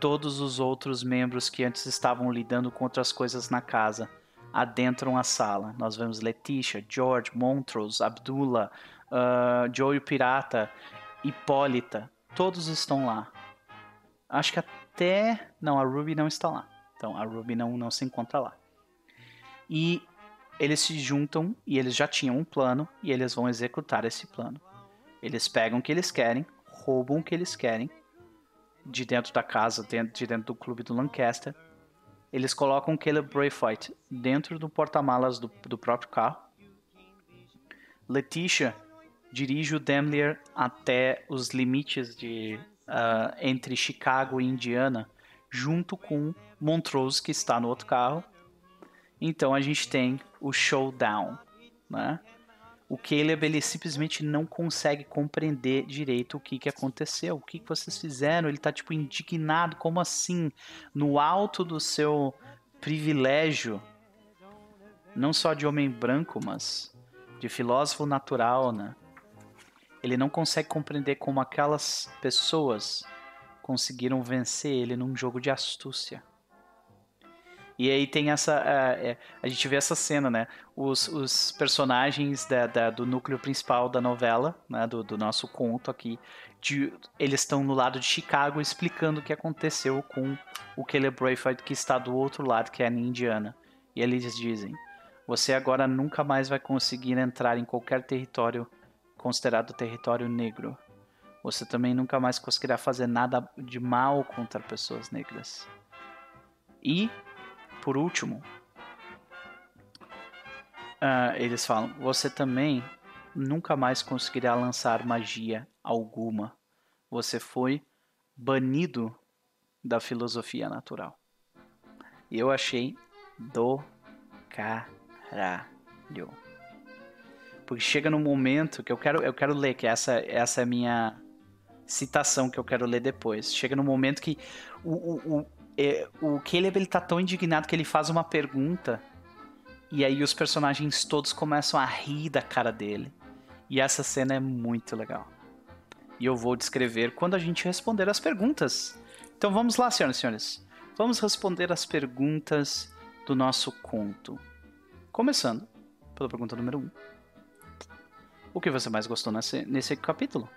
todos os outros membros que antes estavam lidando com outras coisas na casa adentram a sala. Nós vemos Letitia, George, Montrose, Abdullah, uh, Joey Pirata, Hipólita. Todos estão lá. Acho que até. Não, a Ruby não está lá. Então a Ruby não, não se encontra lá. E eles se juntam e eles já tinham um plano e eles vão executar esse plano. Eles pegam o que eles querem, roubam o que eles querem de dentro da casa, de dentro do clube do Lancaster. Eles colocam Caleb Braithwaite dentro do porta-malas do, do próprio carro. Letitia dirige o Daimler até os limites de uh, entre Chicago e Indiana, junto com Montrose que está no outro carro então a gente tem o showdown, né? O Caleb ele simplesmente não consegue compreender direito o que, que aconteceu, o que, que vocês fizeram. Ele tá tipo indignado, como assim? No alto do seu privilégio, não só de homem branco, mas de filósofo natural, né? Ele não consegue compreender como aquelas pessoas conseguiram vencer ele num jogo de astúcia. E aí tem essa. É, a gente vê essa cena, né? Os, os personagens da, da, do núcleo principal da novela, né? Do, do nosso conto aqui, de, eles estão no lado de Chicago explicando o que aconteceu com o Caleb Braithwaite que está do outro lado, que é na Indiana. E eles dizem: Você agora nunca mais vai conseguir entrar em qualquer território considerado território negro. Você também nunca mais conseguirá fazer nada de mal contra pessoas negras. E por último, uh, eles falam: você também nunca mais conseguirá lançar magia alguma. Você foi banido da filosofia natural. Eu achei do caralho. Porque chega no momento que eu quero, eu quero ler, que essa, essa é a minha citação que eu quero ler depois. Chega no momento que o, o, é, o Caleb ele tá tão indignado que ele faz uma pergunta e aí os personagens todos começam a rir da cara dele. E essa cena é muito legal. E eu vou descrever quando a gente responder as perguntas. Então vamos lá, senhoras e senhores. Vamos responder as perguntas do nosso conto. Começando pela pergunta número 1. Um. o que você mais gostou nesse, nesse capítulo.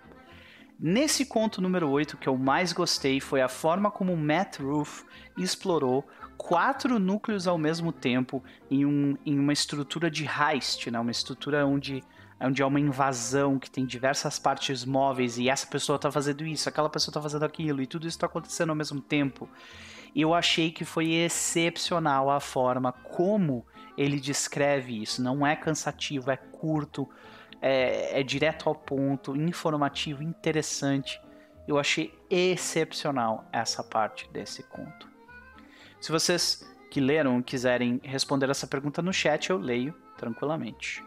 Nesse conto número 8, o que eu mais gostei foi a forma como Matt Roof explorou quatro núcleos ao mesmo tempo em, um, em uma estrutura de heist, né? uma estrutura onde, onde há uma invasão que tem diversas partes móveis e essa pessoa está fazendo isso, aquela pessoa está fazendo aquilo e tudo isso está acontecendo ao mesmo tempo. Eu achei que foi excepcional a forma como ele descreve isso. Não é cansativo, é curto, é, é direto ao ponto, informativo, interessante. Eu achei excepcional essa parte desse conto. Se vocês que leram quiserem responder essa pergunta no chat, eu leio tranquilamente.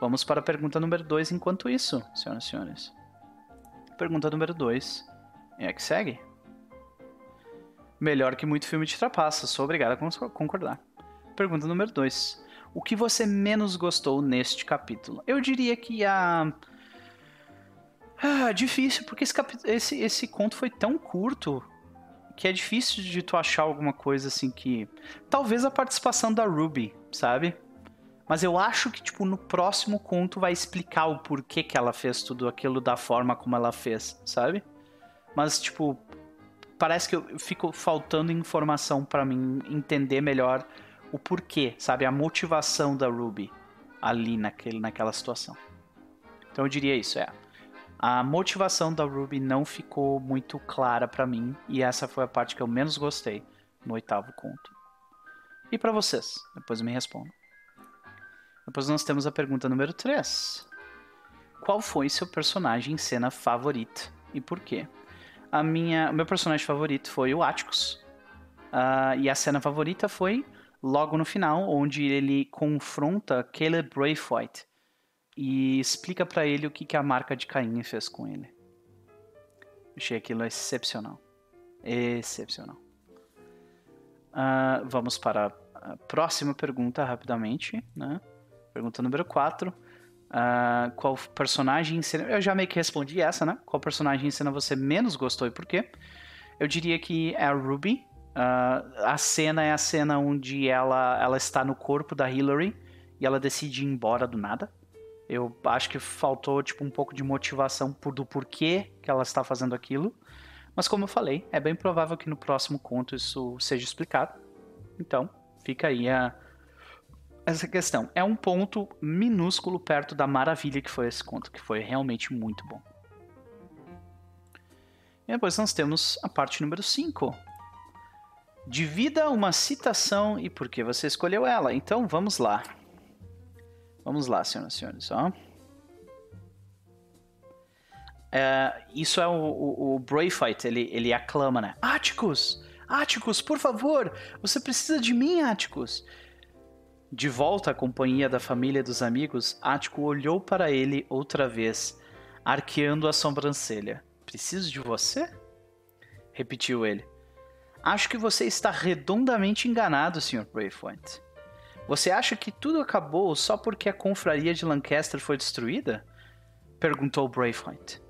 Vamos para a pergunta número 2 enquanto isso, senhoras e senhores. Pergunta número 2 é a que segue. Melhor que muito filme de trapaça, sou obrigado a concordar. Pergunta número 2. O que você menos gostou neste capítulo? Eu diria que a. Ah, difícil, porque esse, cap... esse, esse conto foi tão curto que é difícil de tu achar alguma coisa assim que. Talvez a participação da Ruby, sabe? Mas eu acho que, tipo, no próximo conto vai explicar o porquê que ela fez tudo aquilo da forma como ela fez, sabe? Mas, tipo, parece que eu fico faltando informação para mim entender melhor o porquê, sabe? A motivação da Ruby ali naquele, naquela situação. Então eu diria isso, é. A motivação da Ruby não ficou muito clara para mim e essa foi a parte que eu menos gostei no oitavo conto. E para vocês? Depois me respondam. Depois nós temos a pergunta número 3. Qual foi seu personagem em cena favorito e por quê? A minha, o meu personagem favorito foi o Atticus. Uh, e a cena favorita foi logo no final, onde ele confronta Caleb Braithwaite e explica para ele o que, que a marca de Caim fez com ele. Achei aquilo excepcional. Excepcional. Uh, vamos para a próxima pergunta rapidamente. Né? Pergunta número 4. Uh, ah, qual personagem em cena. Eu já meio que respondi essa, né? Qual personagem em cena você menos gostou e por quê? Eu diria que é a Ruby, Uh, a cena é a cena onde ela, ela está no corpo da Hillary e ela decide ir embora do nada. Eu acho que faltou tipo um pouco de motivação por, do porquê que ela está fazendo aquilo. Mas como eu falei, é bem provável que no próximo conto isso seja explicado. Então, fica aí a, essa questão. É um ponto minúsculo perto da maravilha que foi esse conto, que foi realmente muito bom. E depois nós temos a parte número 5, Divida uma citação e por que você escolheu ela. Então vamos lá. Vamos lá, senhoras e senhores. Ó. É, isso é o, o, o ele, ele aclama, né? Atticus! Atticus, por favor! Você precisa de mim, Atticus! De volta à companhia da família e dos amigos, Atticus olhou para ele outra vez, arqueando a sobrancelha. Preciso de você? Repetiu ele. Acho que você está redondamente enganado, Sr. Braithwaite. Você acha que tudo acabou só porque a confraria de Lancaster foi destruída? Perguntou Braithwaite.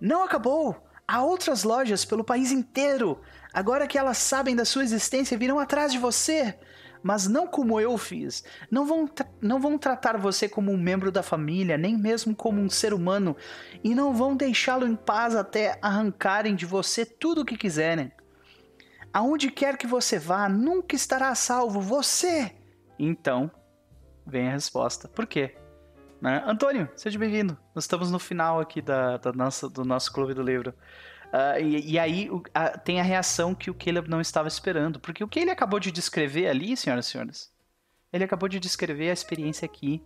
Não acabou! Há outras lojas pelo país inteiro. Agora que elas sabem da sua existência, virão atrás de você. Mas não como eu fiz. Não vão, não vão tratar você como um membro da família, nem mesmo como um ser humano. E não vão deixá-lo em paz até arrancarem de você tudo o que quiserem. Aonde quer que você vá, nunca estará salvo você. Então, vem a resposta. Por quê? Né? Antônio, seja bem-vindo. Nós estamos no final aqui da, da nossa, do nosso clube do livro. Uh, e, e, aí o, a, tem a reação que o Caleb não estava esperando. Porque o que ele acabou de descrever ali, senhoras e senhores, ele acabou de descrever a experiência que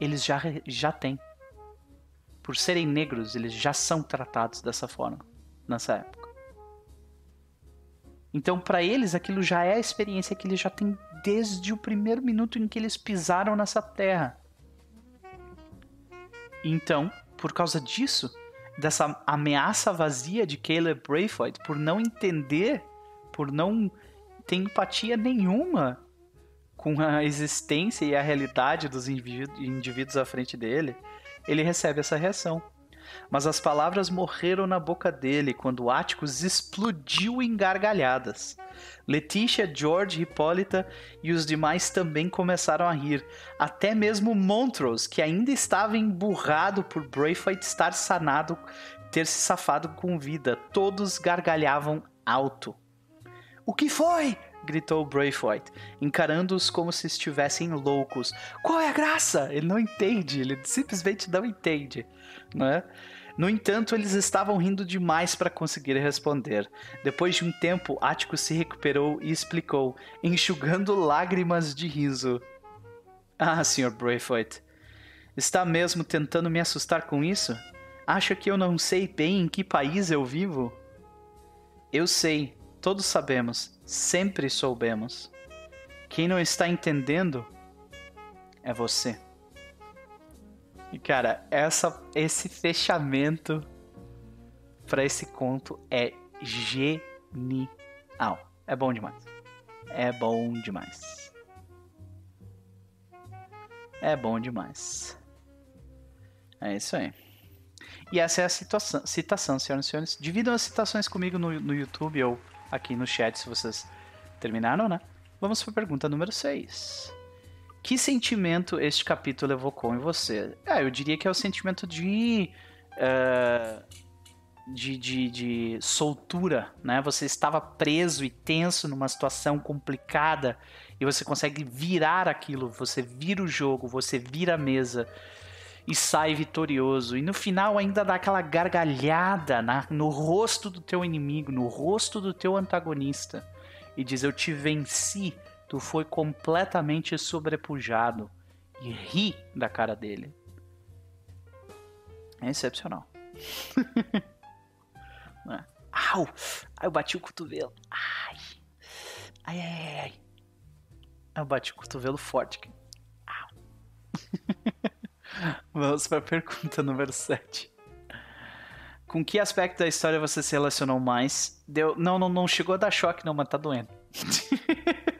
eles já, já têm. Por serem negros, eles já são tratados dessa forma nessa época. Então, para eles, aquilo já é a experiência que eles já têm desde o primeiro minuto em que eles pisaram nessa terra. Então, por causa disso, dessa ameaça vazia de Caleb Braithwaite, por não entender, por não ter empatia nenhuma com a existência e a realidade dos indivíduos à frente dele, ele recebe essa reação. Mas as palavras morreram na boca dele quando Atticus explodiu em gargalhadas. Letícia, George, Hipólita e os demais também começaram a rir. Até mesmo Montrose, que ainda estava emburrado por Braithwaite estar sanado, ter se safado com vida. Todos gargalhavam alto. O que foi? gritou Braithwaite, encarando-os como se estivessem loucos. Qual é a graça? Ele não entende, ele simplesmente não entende, não é? No entanto, eles estavam rindo demais para conseguir responder. Depois de um tempo, Ático se recuperou e explicou, enxugando lágrimas de riso. Ah, Sr. Braithwaite, está mesmo tentando me assustar com isso? Acha que eu não sei bem em que país eu vivo? Eu sei, todos sabemos, sempre soubemos. Quem não está entendendo é você. E cara, essa, esse fechamento para esse conto é genial. É bom demais. É bom demais. É bom demais. É isso aí. E essa é a situação, citação, senhoras e senhores. Dividam as citações comigo no, no YouTube ou aqui no chat se vocês terminaram, né? Vamos para a pergunta número 6. Que sentimento este capítulo evocou em você? Ah, eu diria que é o sentimento de, uh, de, de, de soltura, né? Você estava preso e tenso numa situação complicada e você consegue virar aquilo, você vira o jogo, você vira a mesa e sai vitorioso. E no final ainda dá aquela gargalhada na, no rosto do teu inimigo, no rosto do teu antagonista. E diz: Eu te venci tu foi completamente sobrepujado e ri da cara dele. É excepcional. é. Au! Ai, eu bati o cotovelo. Ai! Ai, ai, ai. Eu bati o cotovelo forte aqui. Au! Vamos para a pergunta número 7. Com que aspecto da história você se relacionou mais? Deu... Não, não, não chegou a dar choque, não, mas tá doendo.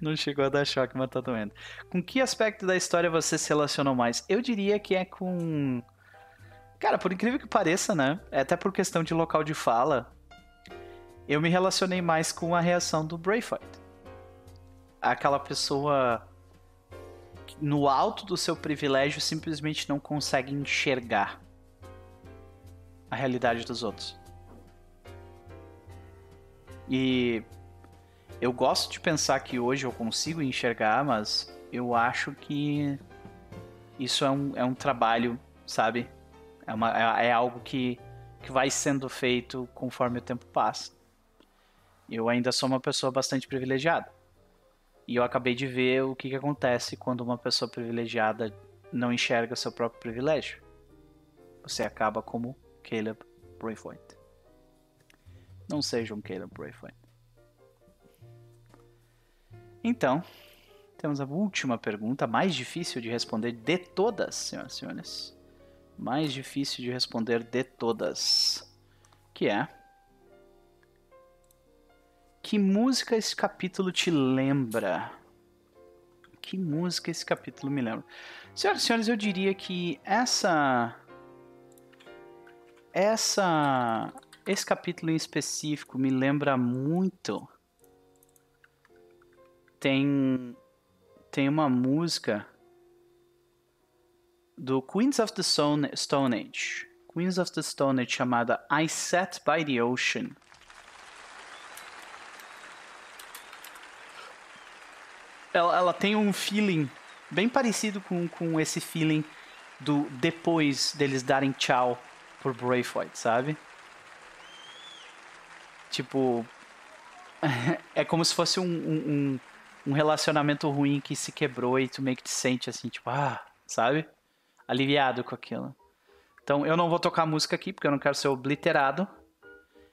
Não chegou a dar choque, mas tá doendo. Com que aspecto da história você se relacionou mais? Eu diria que é com. Cara, por incrível que pareça, né? É até por questão de local de fala, eu me relacionei mais com a reação do Braveheart. Aquela pessoa no alto do seu privilégio simplesmente não consegue enxergar a realidade dos outros. E eu gosto de pensar que hoje eu consigo enxergar, mas eu acho que isso é um, é um trabalho, sabe? É, uma, é, é algo que, que vai sendo feito conforme o tempo passa. Eu ainda sou uma pessoa bastante privilegiada. E eu acabei de ver o que, que acontece quando uma pessoa privilegiada não enxerga seu próprio privilégio. Você acaba como Caleb Braithwaite. Não seja um Caleb Braithwaite. Então, temos a última pergunta, mais difícil de responder de todas, senhoras e senhores. Mais difícil de responder de todas. Que é. Que música esse capítulo te lembra? Que música esse capítulo me lembra? Senhoras e senhores, eu diria que essa. Essa. Esse capítulo em específico me lembra muito tem tem uma música do Queens of the Stone, Stone Age. Queens of the Stone Age chamada I Sat by the Ocean. Ela, ela tem um feeling bem parecido com, com esse feeling do depois deles darem tchau por Braithwaite, sabe? Tipo, é como se fosse um, um, um relacionamento ruim que se quebrou e tu meio que te sente assim, tipo, ah, sabe? Aliviado com aquilo. Então eu não vou tocar música aqui porque eu não quero ser obliterado.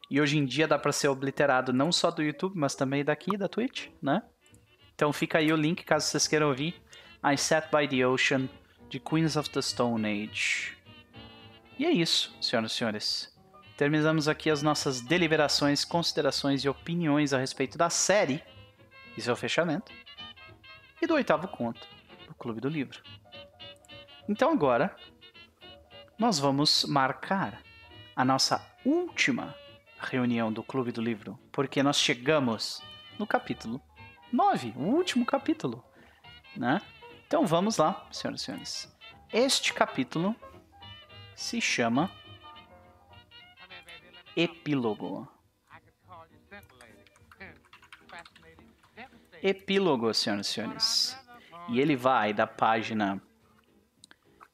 E hoje em dia dá para ser obliterado não só do YouTube, mas também daqui da Twitch, né? Então fica aí o link caso vocês queiram ouvir. I Sat by the Ocean de Queens of the Stone Age. E é isso, senhoras e senhores. Terminamos aqui as nossas deliberações, considerações e opiniões a respeito da série e seu fechamento, e do oitavo conto, do Clube do Livro. Então agora, nós vamos marcar a nossa última reunião do Clube do Livro, porque nós chegamos no capítulo 9, o último capítulo, né? Então vamos lá, senhoras e senhores. Este capítulo se chama Epílogo. Epílogo, senhoras e senhores. E ele vai da página.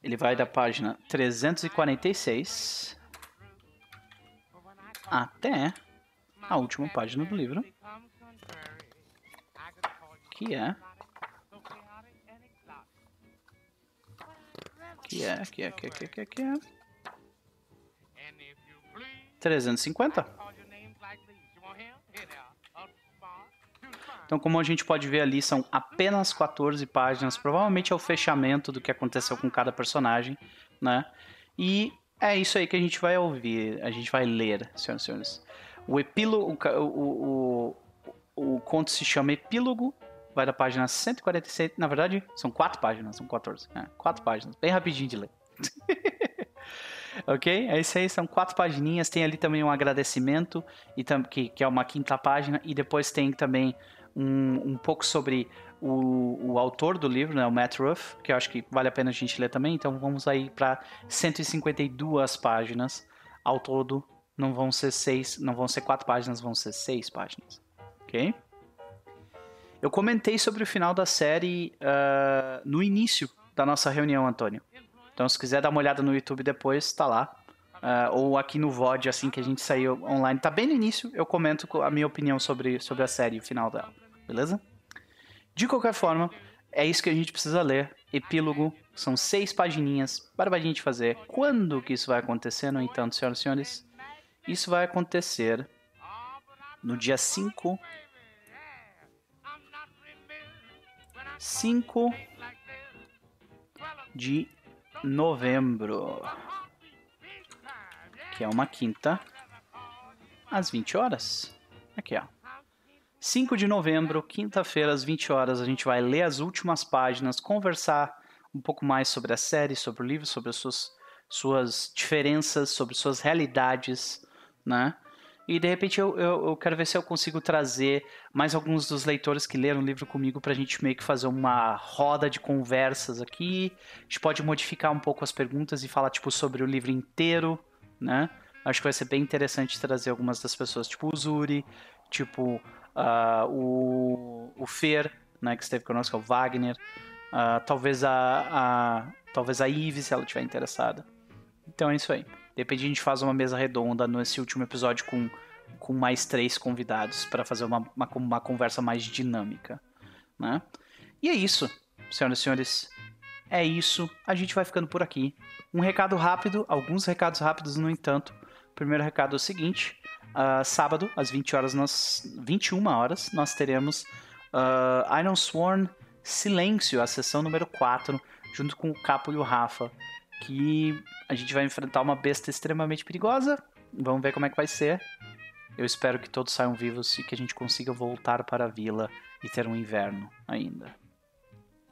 Ele vai da página 346 até a última página do livro, que é que é que é que é que é que é, que é 350. Então, como a gente pode ver ali, são apenas 14 páginas. Provavelmente é o fechamento do que aconteceu com cada personagem, né? E é isso aí que a gente vai ouvir, a gente vai ler, senhoras e senhores. O epílogo, o, o, o, conto se chama Epílogo, vai da página 146. Na verdade, são quatro páginas, são 14. É, quatro páginas, bem rapidinho de ler. ok? É isso aí, são quatro pagininhas. Tem ali também um agradecimento, e que, que é uma quinta página, e depois tem também um, um pouco sobre o, o autor do livro, né, o Matt Ruff, que eu acho que vale a pena a gente ler também. Então vamos aí para 152 páginas ao todo. Não vão ser seis, não vão ser quatro páginas, vão ser seis páginas, ok? Eu comentei sobre o final da série uh, no início da nossa reunião, Antônio. Então, se quiser dar uma olhada no YouTube depois, tá lá. Uh, ou aqui no VOD, assim que a gente saiu online. Tá bem no início, eu comento a minha opinião sobre, sobre a série, o final dela. Beleza? De qualquer forma, é isso que a gente precisa ler. Epílogo, são seis pagininhas para a gente fazer. Quando que isso vai acontecer, no entanto, senhoras e senhores? Isso vai acontecer no dia 5 5 de novembro, que é uma quinta, às 20 horas. Aqui, ó. 5 de novembro, quinta-feira, às 20 horas, a gente vai ler as últimas páginas, conversar um pouco mais sobre a série, sobre o livro, sobre as suas, suas diferenças, sobre suas realidades, né? E de repente eu, eu, eu, quero ver se eu consigo trazer mais alguns dos leitores que leram o livro comigo para a gente meio que fazer uma roda de conversas aqui. A gente pode modificar um pouco as perguntas e falar tipo sobre o livro inteiro, né? Acho que vai ser bem interessante trazer algumas das pessoas, tipo o Zuri, tipo uh, o, o Fer, né, que esteve conosco, é o Wagner. Uh, talvez a, a talvez a Ive, se ela estiver interessada. Então é isso aí. De repente a gente faz uma mesa redonda nesse último episódio com, com mais três convidados para fazer uma, uma, uma, conversa mais dinâmica. Né? E é isso, senhoras e senhores. É isso. A gente vai ficando por aqui. Um recado rápido, alguns recados rápidos, no entanto. Primeiro recado é o seguinte: uh, sábado, às 20 horas, nós, 21 horas, nós teremos uh, Iron Sworn Silêncio, a sessão número 4, junto com o Capo e o Rafa que a gente vai enfrentar uma besta extremamente perigosa. Vamos ver como é que vai ser. Eu espero que todos saiam vivos e que a gente consiga voltar para a vila e ter um inverno ainda.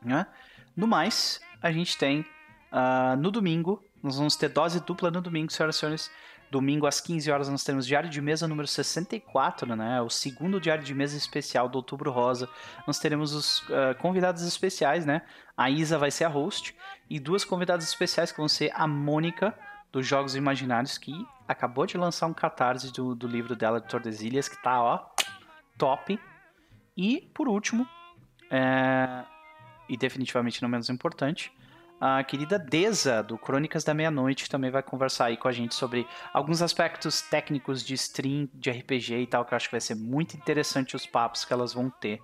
Né? No mais, a gente tem uh, no domingo, nós vamos ter dose dupla no domingo, senhoras e senhores. Domingo às 15 horas nós temos Diário de Mesa número 64, né? O segundo Diário de Mesa especial do Outubro Rosa. Nós teremos os uh, convidados especiais, né? A Isa vai ser a host e duas convidadas especiais que vão ser a Mônica dos Jogos Imaginários que acabou de lançar um catarse do, do livro dela de Tordesilhas que tá, ó, top. E por último, é... e definitivamente não menos importante, a querida Deza, do Crônicas da Meia-Noite, também vai conversar aí com a gente sobre alguns aspectos técnicos de stream, de RPG e tal, que eu acho que vai ser muito interessante os papos que elas vão ter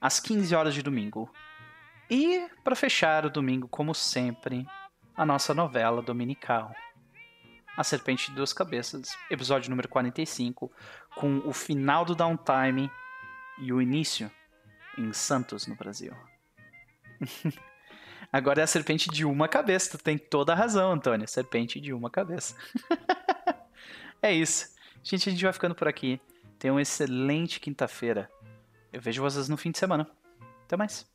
às 15 horas de domingo. E, para fechar o domingo, como sempre, a nossa novela dominical. A Serpente de Duas Cabeças, episódio número 45, com o final do downtime e o início em Santos, no Brasil. Agora é a serpente de uma cabeça. Tu tem toda a razão, Antônio. Serpente de uma cabeça. é isso. Gente, a gente vai ficando por aqui. Tenha uma excelente quinta-feira. Eu vejo vocês no fim de semana. Até mais.